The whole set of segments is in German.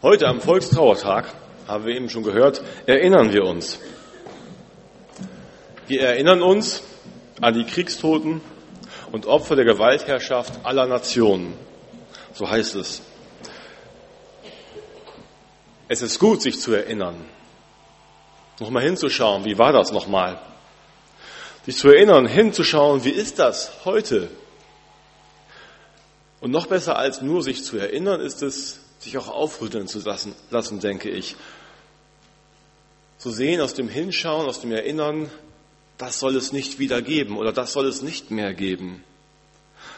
Heute am Volkstrauertag, haben wir eben schon gehört, erinnern wir uns. Wir erinnern uns an die Kriegstoten und Opfer der Gewaltherrschaft aller Nationen. So heißt es. Es ist gut, sich zu erinnern. Nochmal hinzuschauen, wie war das nochmal? Sich zu erinnern, hinzuschauen, wie ist das heute? Und noch besser als nur sich zu erinnern, ist es, sich auch aufrütteln zu lassen, lassen, denke ich. Zu sehen aus dem Hinschauen, aus dem Erinnern, das soll es nicht wieder geben oder das soll es nicht mehr geben.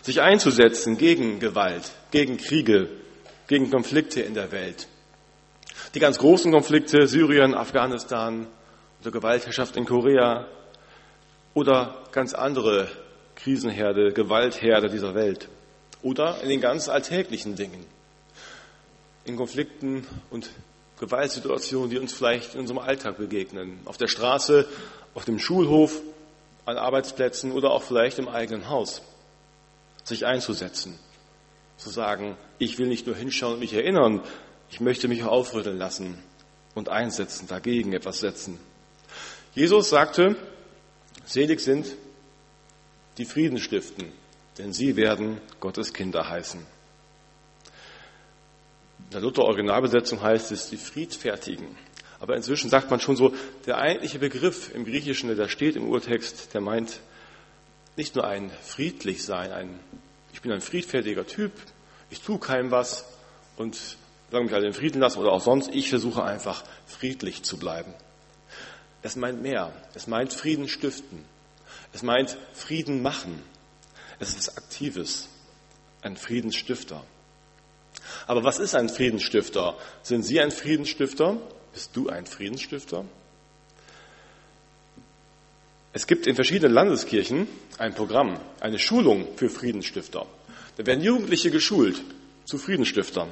Sich einzusetzen gegen Gewalt, gegen Kriege, gegen Konflikte in der Welt. Die ganz großen Konflikte, Syrien, Afghanistan oder Gewaltherrschaft in Korea oder ganz andere Krisenherde, Gewaltherde dieser Welt. Oder in den ganz alltäglichen Dingen in Konflikten und Gewaltsituationen, die uns vielleicht in unserem Alltag begegnen. Auf der Straße, auf dem Schulhof, an Arbeitsplätzen oder auch vielleicht im eigenen Haus. Sich einzusetzen. Zu sagen, ich will nicht nur hinschauen und mich erinnern, ich möchte mich auch aufrütteln lassen und einsetzen, dagegen etwas setzen. Jesus sagte, selig sind die Frieden stiften, denn sie werden Gottes Kinder heißen. In der Luther-Originalbesetzung heißt es die Friedfertigen. Aber inzwischen sagt man schon so, der eigentliche Begriff im Griechischen, der da steht im Urtext, der meint nicht nur ein friedlich sein, ein, ich bin ein friedfertiger Typ, ich tue keinem was und solange mich alle in Frieden lassen oder auch sonst, ich versuche einfach friedlich zu bleiben. Es meint mehr. Es meint Frieden stiften. Es meint Frieden machen. Es ist Aktives. Ein Friedensstifter. Aber was ist ein Friedensstifter? Sind Sie ein Friedensstifter? Bist du ein Friedensstifter? Es gibt in verschiedenen Landeskirchen ein Programm, eine Schulung für Friedensstifter. Da werden Jugendliche geschult zu Friedenstiftern.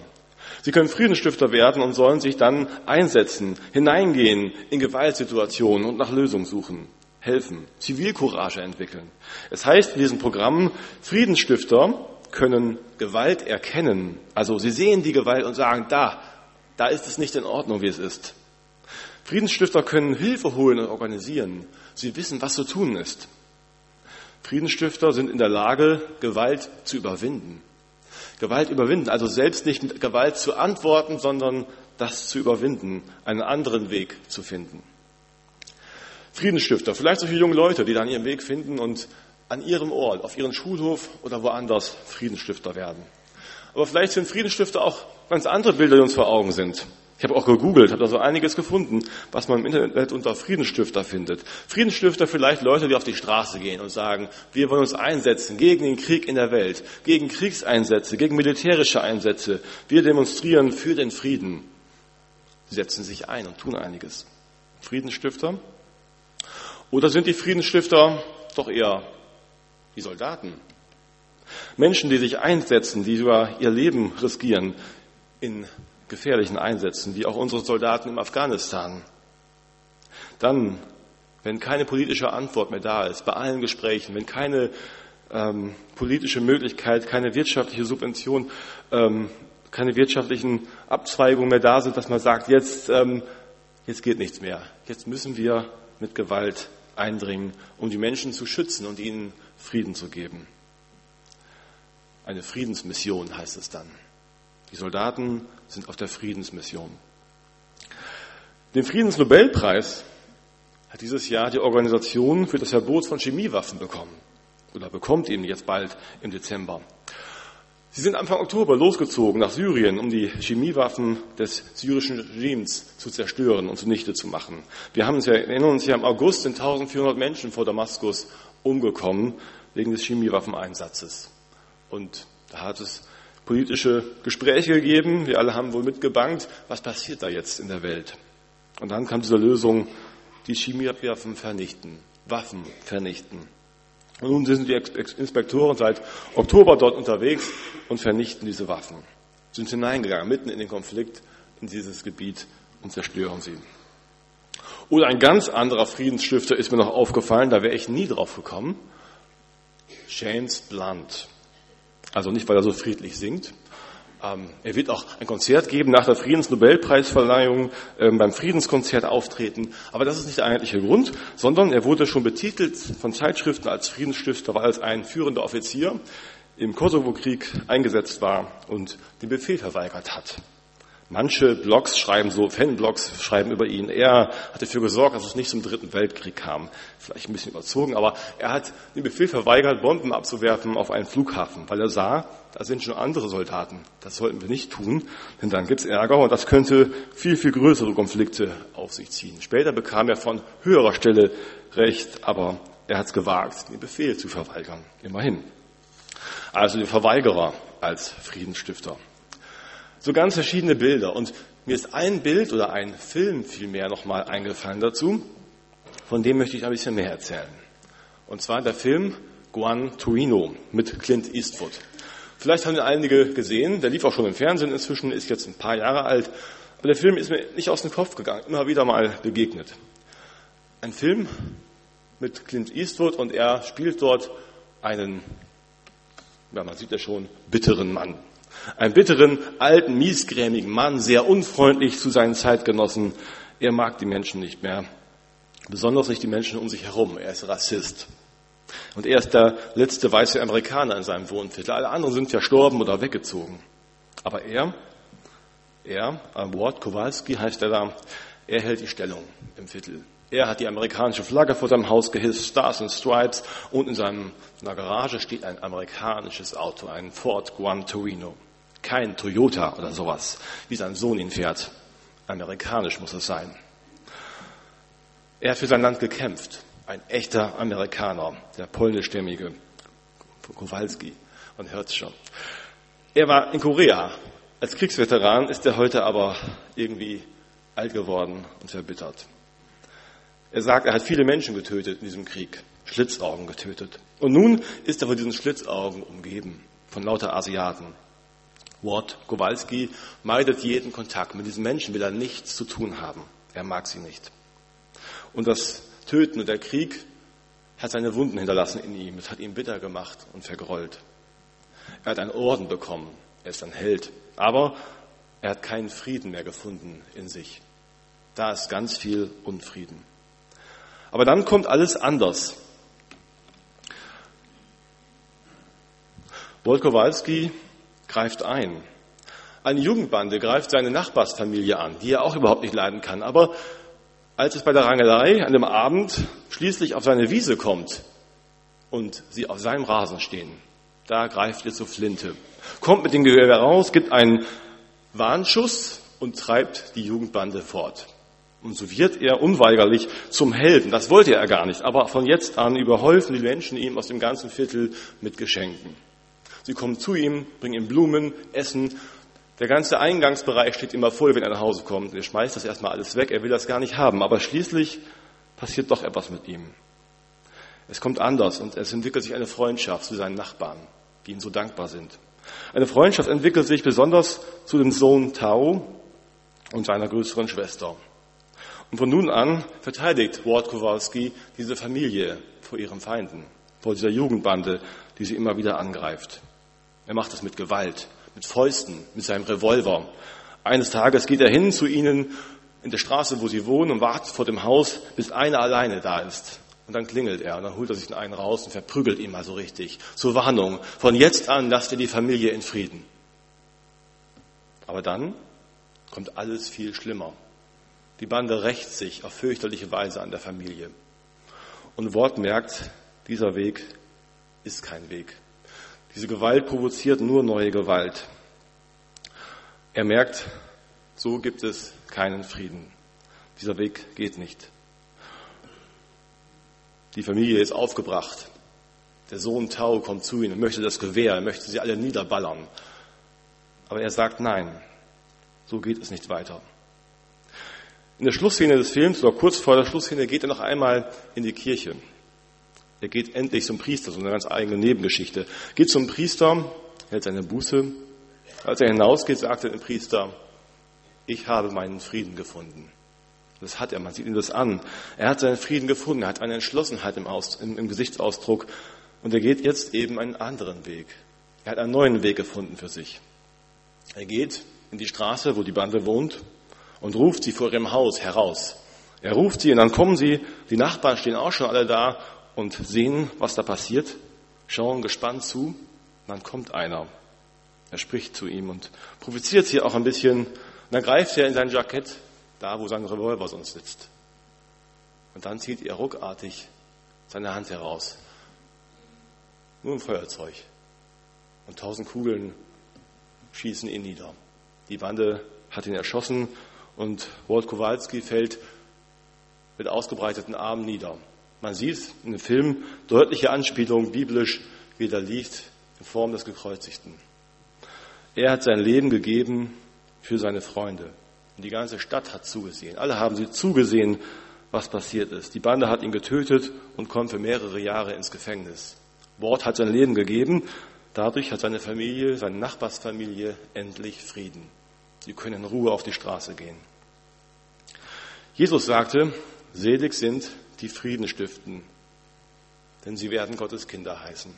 Sie können Friedensstifter werden und sollen sich dann einsetzen, hineingehen in Gewaltsituationen und nach Lösungen suchen, helfen, Zivilcourage entwickeln. Es heißt in diesem Programm, Friedensstifter können Gewalt erkennen. Also sie sehen die Gewalt und sagen, da, da ist es nicht in Ordnung, wie es ist. Friedensstifter können Hilfe holen und organisieren. Sie wissen, was zu tun ist. Friedensstifter sind in der Lage, Gewalt zu überwinden. Gewalt überwinden, also selbst nicht mit Gewalt zu antworten, sondern das zu überwinden, einen anderen Weg zu finden. Friedensstifter, vielleicht solche junge Leute, die dann ihren Weg finden und an ihrem Ort, auf ihrem Schulhof oder woanders Friedensstifter werden. Aber vielleicht sind Friedensstifter auch ganz andere Bilder, die uns vor Augen sind. Ich habe auch gegoogelt, habe da so einiges gefunden, was man im Internet unter Friedensstifter findet. Friedensstifter vielleicht Leute, die auf die Straße gehen und sagen, wir wollen uns einsetzen gegen den Krieg in der Welt, gegen Kriegseinsätze, gegen militärische Einsätze. Wir demonstrieren für den Frieden. Sie setzen sich ein und tun einiges. Friedensstifter? Oder sind die Friedensstifter doch eher die Soldaten. Menschen, die sich einsetzen, die sogar ihr Leben riskieren in gefährlichen Einsätzen, wie auch unsere Soldaten im Afghanistan. Dann, wenn keine politische Antwort mehr da ist, bei allen Gesprächen, wenn keine ähm, politische Möglichkeit, keine wirtschaftliche Subvention, ähm, keine wirtschaftlichen Abzweigungen mehr da sind, dass man sagt, jetzt, ähm, jetzt geht nichts mehr. Jetzt müssen wir mit Gewalt eindringen, um die Menschen zu schützen und ihnen Frieden zu geben. Eine Friedensmission heißt es dann. Die Soldaten sind auf der Friedensmission. Den Friedensnobelpreis hat dieses Jahr die Organisation für das Verbot von Chemiewaffen bekommen oder bekommt ihn jetzt bald im Dezember. Sie sind Anfang Oktober losgezogen nach Syrien, um die Chemiewaffen des syrischen Regimes zu zerstören und zunichte zu machen. Wir haben uns ja, erinnern uns ja, im August sind 1400 Menschen vor Damaskus umgekommen wegen des Chemiewaffeneinsatzes. Und da hat es politische Gespräche gegeben. Wir alle haben wohl mitgebankt, was passiert da jetzt in der Welt? Und dann kam diese Lösung, die Chemiewaffen vernichten, Waffen vernichten. Und nun sind die Inspektoren seit Oktober dort unterwegs und vernichten diese Waffen. Sind hineingegangen, mitten in den Konflikt, in dieses Gebiet und zerstören sie. Oder ein ganz anderer Friedensstifter ist mir noch aufgefallen, da wäre ich nie drauf gekommen. James Blunt. Also nicht, weil er so friedlich singt Ähm, er wird auch ein Konzert geben, nach der Friedensnobelpreisverleihung ähm, beim Friedenskonzert auftreten. Aber das ist nicht der eigentliche Grund, sondern er wurde schon betitelt von Zeitschriften als Friedensstifter, weil er als ein führender Offizier im Kosovo-Krieg eingesetzt war und den Befehl verweigert hat. Manche Blogs schreiben so, Fanblogs schreiben über ihn. Er hat dafür gesorgt, dass es nicht zum Dritten Weltkrieg kam. Vielleicht ein bisschen überzogen, aber er hat den Befehl verweigert, Bomben abzuwerfen auf einen Flughafen, weil er sah, da sind schon andere Soldaten. Das sollten wir nicht tun, denn dann gibt's Ärger und das könnte viel, viel größere Konflikte auf sich ziehen. Später bekam er von höherer Stelle Recht, aber er hat es gewagt, den Befehl zu verweigern. Immerhin. Also der Verweigerer als Friedensstifter. So ganz verschiedene Bilder. Und mir ist ein Bild oder ein Film vielmehr nochmal eingefallen dazu. Von dem möchte ich ein bisschen mehr erzählen. Und zwar der Film Guan Tuino mit Clint Eastwood. Vielleicht haben ihn einige gesehen. Der lief auch schon im Fernsehen inzwischen, ist jetzt ein paar Jahre alt. Aber der Film ist mir nicht aus dem Kopf gegangen, immer wieder mal begegnet. Ein Film mit Clint Eastwood und er spielt dort einen, ja, man sieht ja schon, bitteren Mann. Einen bitteren, alten, miesgrämigen Mann, sehr unfreundlich zu seinen Zeitgenossen. Er mag die Menschen nicht mehr. Besonders nicht die Menschen um sich herum. Er ist Rassist. Und er ist der letzte weiße Amerikaner in seinem Wohnviertel. Alle anderen sind verstorben oder weggezogen. Aber er, er, Ward Kowalski heißt er da, er hält die Stellung im Viertel. Er hat die amerikanische Flagge vor seinem Haus gehisst, Stars and Stripes, und in seiner Garage steht ein amerikanisches Auto, ein Ford Guan Torino. Kein Toyota oder sowas, wie sein Sohn ihn fährt. Amerikanisch muss es sein. Er hat für sein Land gekämpft. Ein echter Amerikaner, der polnischstämmige Kowalski. Man hört es schon. Er war in Korea. Als Kriegsveteran ist er heute aber irgendwie alt geworden und verbittert. Er sagt, er hat viele Menschen getötet in diesem Krieg, Schlitzaugen getötet. Und nun ist er von diesen Schlitzaugen umgeben, von lauter Asiaten. Ward Kowalski meidet jeden Kontakt. Mit diesen Menschen will er nichts zu tun haben. Er mag sie nicht. Und das Töten und der Krieg hat seine Wunden hinterlassen in ihm. Es hat ihn bitter gemacht und vergrollt. Er hat einen Orden bekommen. Er ist ein Held. Aber er hat keinen Frieden mehr gefunden in sich. Da ist ganz viel Unfrieden. Aber dann kommt alles anders. Walt Kowalski greift ein. Eine Jugendbande greift seine Nachbarsfamilie an, die er auch überhaupt nicht leiden kann. Aber als es bei der Rangelei an dem Abend schließlich auf seine Wiese kommt und sie auf seinem Rasen stehen, da greift er zur Flinte, kommt mit dem Gewehr raus, gibt einen Warnschuss und treibt die Jugendbande fort. Und so wird er unweigerlich zum Helden. Das wollte er gar nicht. Aber von jetzt an überhäufen die Menschen ihm aus dem ganzen Viertel mit Geschenken. Sie kommen zu ihm, bringen ihm Blumen, Essen. Der ganze Eingangsbereich steht immer voll, wenn er nach Hause kommt. Er schmeißt das erstmal alles weg. Er will das gar nicht haben. Aber schließlich passiert doch etwas mit ihm. Es kommt anders und es entwickelt sich eine Freundschaft zu seinen Nachbarn, die ihm so dankbar sind. Eine Freundschaft entwickelt sich besonders zu dem Sohn Tao und seiner größeren Schwester. Und von nun an verteidigt Ward Kowalski diese Familie vor ihren Feinden, vor dieser Jugendbande, die sie immer wieder angreift. Er macht das mit Gewalt, mit Fäusten, mit seinem Revolver. Eines Tages geht er hin zu ihnen in der Straße, wo sie wohnen und wartet vor dem Haus, bis einer alleine da ist. Und dann klingelt er und dann holt er sich den einen raus und verprügelt ihn mal so richtig. Zur Warnung. Von jetzt an lasst ihr die Familie in Frieden. Aber dann kommt alles viel schlimmer. Die Bande rächt sich auf fürchterliche Weise an der Familie. Und Wort merkt, dieser Weg ist kein Weg. Diese Gewalt provoziert nur neue Gewalt. Er merkt, so gibt es keinen Frieden. Dieser Weg geht nicht. Die Familie ist aufgebracht. Der Sohn Tau kommt zu ihnen möchte das Gewehr, er möchte sie alle niederballern. Aber er sagt nein, so geht es nicht weiter. In der Schlussszene des Films oder kurz vor der Schlussszene geht er noch einmal in die Kirche. Er geht endlich zum Priester, so eine ganz eigene Nebengeschichte. Geht zum Priester, hält seine Buße. Als er hinausgeht, sagt er dem Priester, ich habe meinen Frieden gefunden. Das hat er, man sieht ihm das an. Er hat seinen Frieden gefunden, er hat eine Entschlossenheit im, Aus, im, im Gesichtsausdruck und er geht jetzt eben einen anderen Weg. Er hat einen neuen Weg gefunden für sich. Er geht in die Straße, wo die Bande wohnt, und ruft sie vor ihrem Haus heraus. Er ruft sie und dann kommen sie, die Nachbarn stehen auch schon alle da und sehen, was da passiert, schauen gespannt zu. Dann kommt einer. Er spricht zu ihm und provoziert sie auch ein bisschen. Und dann greift er in sein Jackett, da wo sein Revolver sonst sitzt. Und dann zieht er ruckartig seine Hand heraus. Nur ein Feuerzeug. Und tausend Kugeln schießen ihn nieder. Die Bande hat ihn erschossen und Walt Kowalski fällt mit ausgebreiteten Armen nieder. Man sieht in dem Film deutliche Anspielungen biblisch, wie er liegt in Form des Gekreuzigten. Er hat sein Leben gegeben für seine Freunde. Und die ganze Stadt hat zugesehen. Alle haben sie zugesehen, was passiert ist. Die Bande hat ihn getötet und kommt für mehrere Jahre ins Gefängnis. Ward hat sein Leben gegeben. Dadurch hat seine Familie, seine Nachbarsfamilie endlich Frieden. Sie können in Ruhe auf die Straße gehen. Jesus sagte, selig sind die Frieden stiften, denn sie werden Gottes Kinder heißen.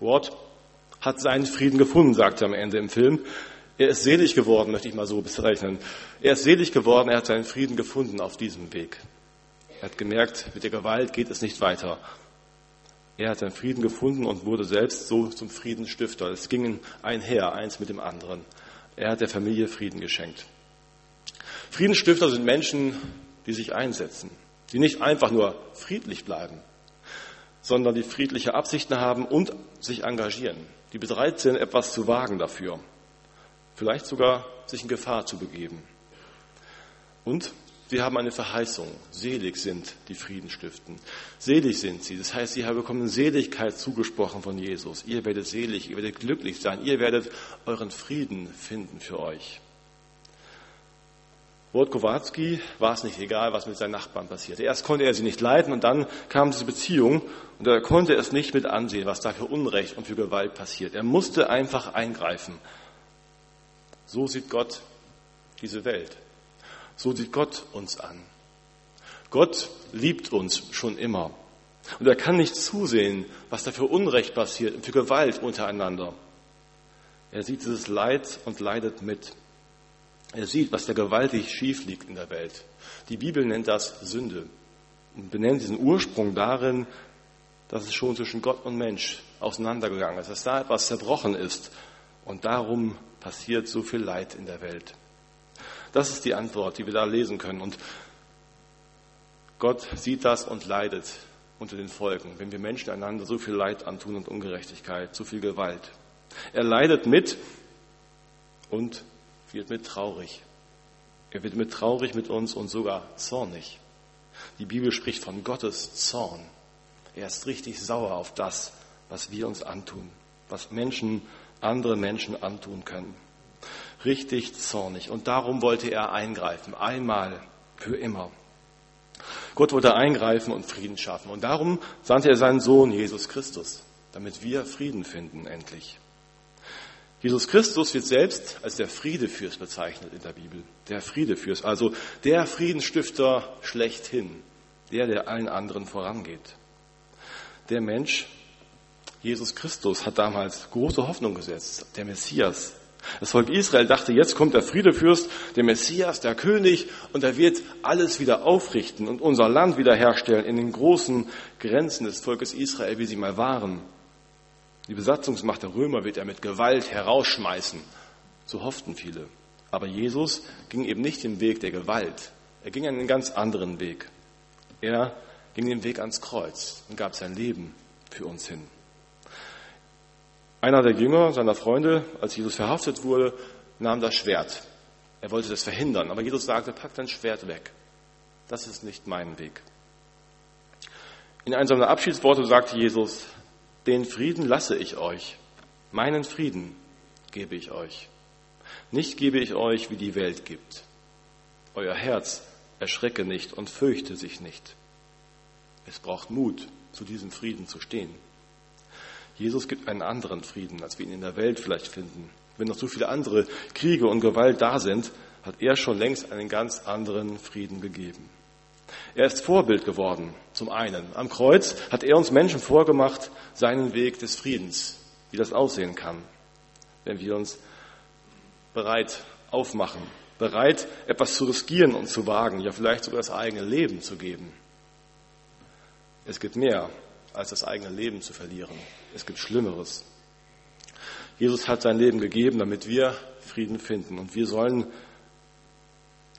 Ward hat seinen Frieden gefunden, sagte er am Ende im Film. Er ist selig geworden, möchte ich mal so bezeichnen. Er ist selig geworden, er hat seinen Frieden gefunden auf diesem Weg. Er hat gemerkt, mit der Gewalt geht es nicht weiter. Er hat seinen Frieden gefunden und wurde selbst so zum Friedensstifter. Es ging einher, eins mit dem anderen. Er hat der Familie Frieden geschenkt. Friedensstifter sind Menschen, die sich einsetzen, die nicht einfach nur friedlich bleiben, sondern die friedliche Absichten haben und sich engagieren, die bereit sind, etwas zu wagen dafür, vielleicht sogar sich in Gefahr zu begeben. Und wir haben eine Verheißung. Selig sind die Frieden stiften. Selig sind sie. Das heißt, sie bekommen Seligkeit zugesprochen von Jesus. Ihr werdet selig, ihr werdet glücklich sein. Ihr werdet euren Frieden finden für euch. Wort Kowalski war es nicht egal, was mit seinen Nachbarn passierte. Erst konnte er sie nicht leiden und dann kam diese Beziehung und er konnte es nicht mit ansehen, was da für Unrecht und für Gewalt passiert. Er musste einfach eingreifen. So sieht Gott diese Welt. So sieht Gott uns an. Gott liebt uns schon immer. Und er kann nicht zusehen, was da für Unrecht passiert und für Gewalt untereinander. Er sieht dieses Leid und leidet mit. Er sieht, was da gewaltig schief liegt in der Welt. Die Bibel nennt das Sünde und benennt diesen Ursprung darin, dass es schon zwischen Gott und Mensch auseinandergegangen ist, dass da etwas zerbrochen ist und darum passiert so viel Leid in der Welt. Das ist die Antwort, die wir da lesen können. Und Gott sieht das und leidet unter den Folgen, wenn wir Menschen einander so viel Leid antun und Ungerechtigkeit, so viel Gewalt. Er leidet mit und wird mit traurig. Er wird mit traurig mit uns und sogar zornig. Die Bibel spricht von Gottes Zorn. Er ist richtig sauer auf das, was wir uns antun, was Menschen, andere Menschen antun können richtig zornig. Und darum wollte er eingreifen, einmal für immer. Gott wollte eingreifen und Frieden schaffen. Und darum sandte er seinen Sohn Jesus Christus, damit wir Frieden finden endlich. Jesus Christus wird selbst als der Friedefürst bezeichnet in der Bibel. Der Friedefürst, also der Friedensstifter schlechthin, der, der allen anderen vorangeht. Der Mensch, Jesus Christus, hat damals große Hoffnung gesetzt. Der Messias, das Volk Israel dachte, jetzt kommt der Friedefürst, der Messias, der König, und er wird alles wieder aufrichten und unser Land wiederherstellen in den großen Grenzen des Volkes Israel, wie sie mal waren. Die Besatzungsmacht der Römer wird er mit Gewalt herausschmeißen. So hofften viele. Aber Jesus ging eben nicht den Weg der Gewalt. Er ging einen ganz anderen Weg. Er ging den Weg ans Kreuz und gab sein Leben für uns hin. Einer der Jünger seiner Freunde, als Jesus verhaftet wurde, nahm das Schwert. Er wollte das verhindern, aber Jesus sagte, pack dein Schwert weg. Das ist nicht mein Weg. In einem seiner Abschiedsworte sagte Jesus, den Frieden lasse ich euch, meinen Frieden gebe ich euch. Nicht gebe ich euch, wie die Welt gibt. Euer Herz erschrecke nicht und fürchte sich nicht. Es braucht Mut, zu diesem Frieden zu stehen. Jesus gibt einen anderen Frieden, als wir ihn in der Welt vielleicht finden. Wenn noch so viele andere Kriege und Gewalt da sind, hat er schon längst einen ganz anderen Frieden gegeben. Er ist Vorbild geworden, zum einen. Am Kreuz hat er uns Menschen vorgemacht, seinen Weg des Friedens, wie das aussehen kann, wenn wir uns bereit aufmachen, bereit etwas zu riskieren und zu wagen, ja vielleicht sogar das eigene Leben zu geben. Es gibt mehr als das eigene Leben zu verlieren. Es gibt Schlimmeres. Jesus hat sein Leben gegeben, damit wir Frieden finden und wir sollen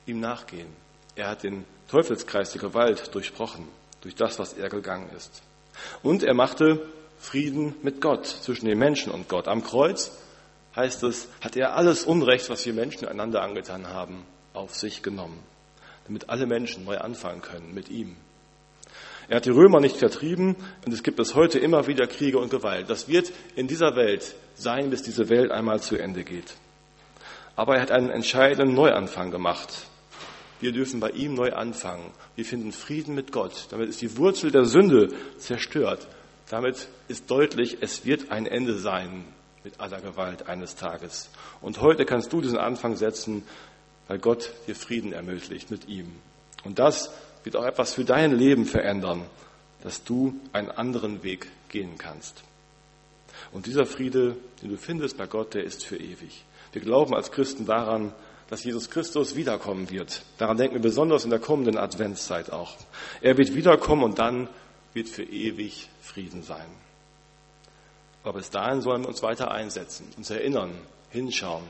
ihm nachgehen. Er hat den Teufelskreis der Gewalt durchbrochen durch das, was er gegangen ist. Und er machte Frieden mit Gott, zwischen den Menschen und Gott. Am Kreuz heißt es, hat er alles Unrecht, was wir Menschen einander angetan haben, auf sich genommen, damit alle Menschen neu anfangen können mit ihm. Er hat die Römer nicht vertrieben und es gibt bis heute immer wieder Kriege und Gewalt. Das wird in dieser Welt sein, bis diese Welt einmal zu Ende geht. Aber er hat einen entscheidenden Neuanfang gemacht. Wir dürfen bei ihm neu anfangen. Wir finden Frieden mit Gott. Damit ist die Wurzel der Sünde zerstört. Damit ist deutlich, es wird ein Ende sein mit aller Gewalt eines Tages. Und heute kannst du diesen Anfang setzen, weil Gott dir Frieden ermöglicht mit ihm. Und das wird auch etwas für dein Leben verändern, dass du einen anderen Weg gehen kannst. Und dieser Friede, den du findest bei Gott, der ist für ewig. Wir glauben als Christen daran, dass Jesus Christus wiederkommen wird. Daran denken wir besonders in der kommenden Adventszeit auch. Er wird wiederkommen und dann wird für ewig Frieden sein. Aber bis dahin sollen wir uns weiter einsetzen, uns erinnern, hinschauen,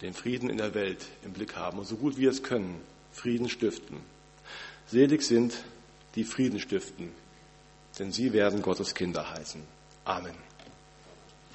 den Frieden in der Welt im Blick haben und so gut wir es können, Frieden stiften. Selig sind, die Frieden stiften, denn sie werden Gottes Kinder heißen. Amen.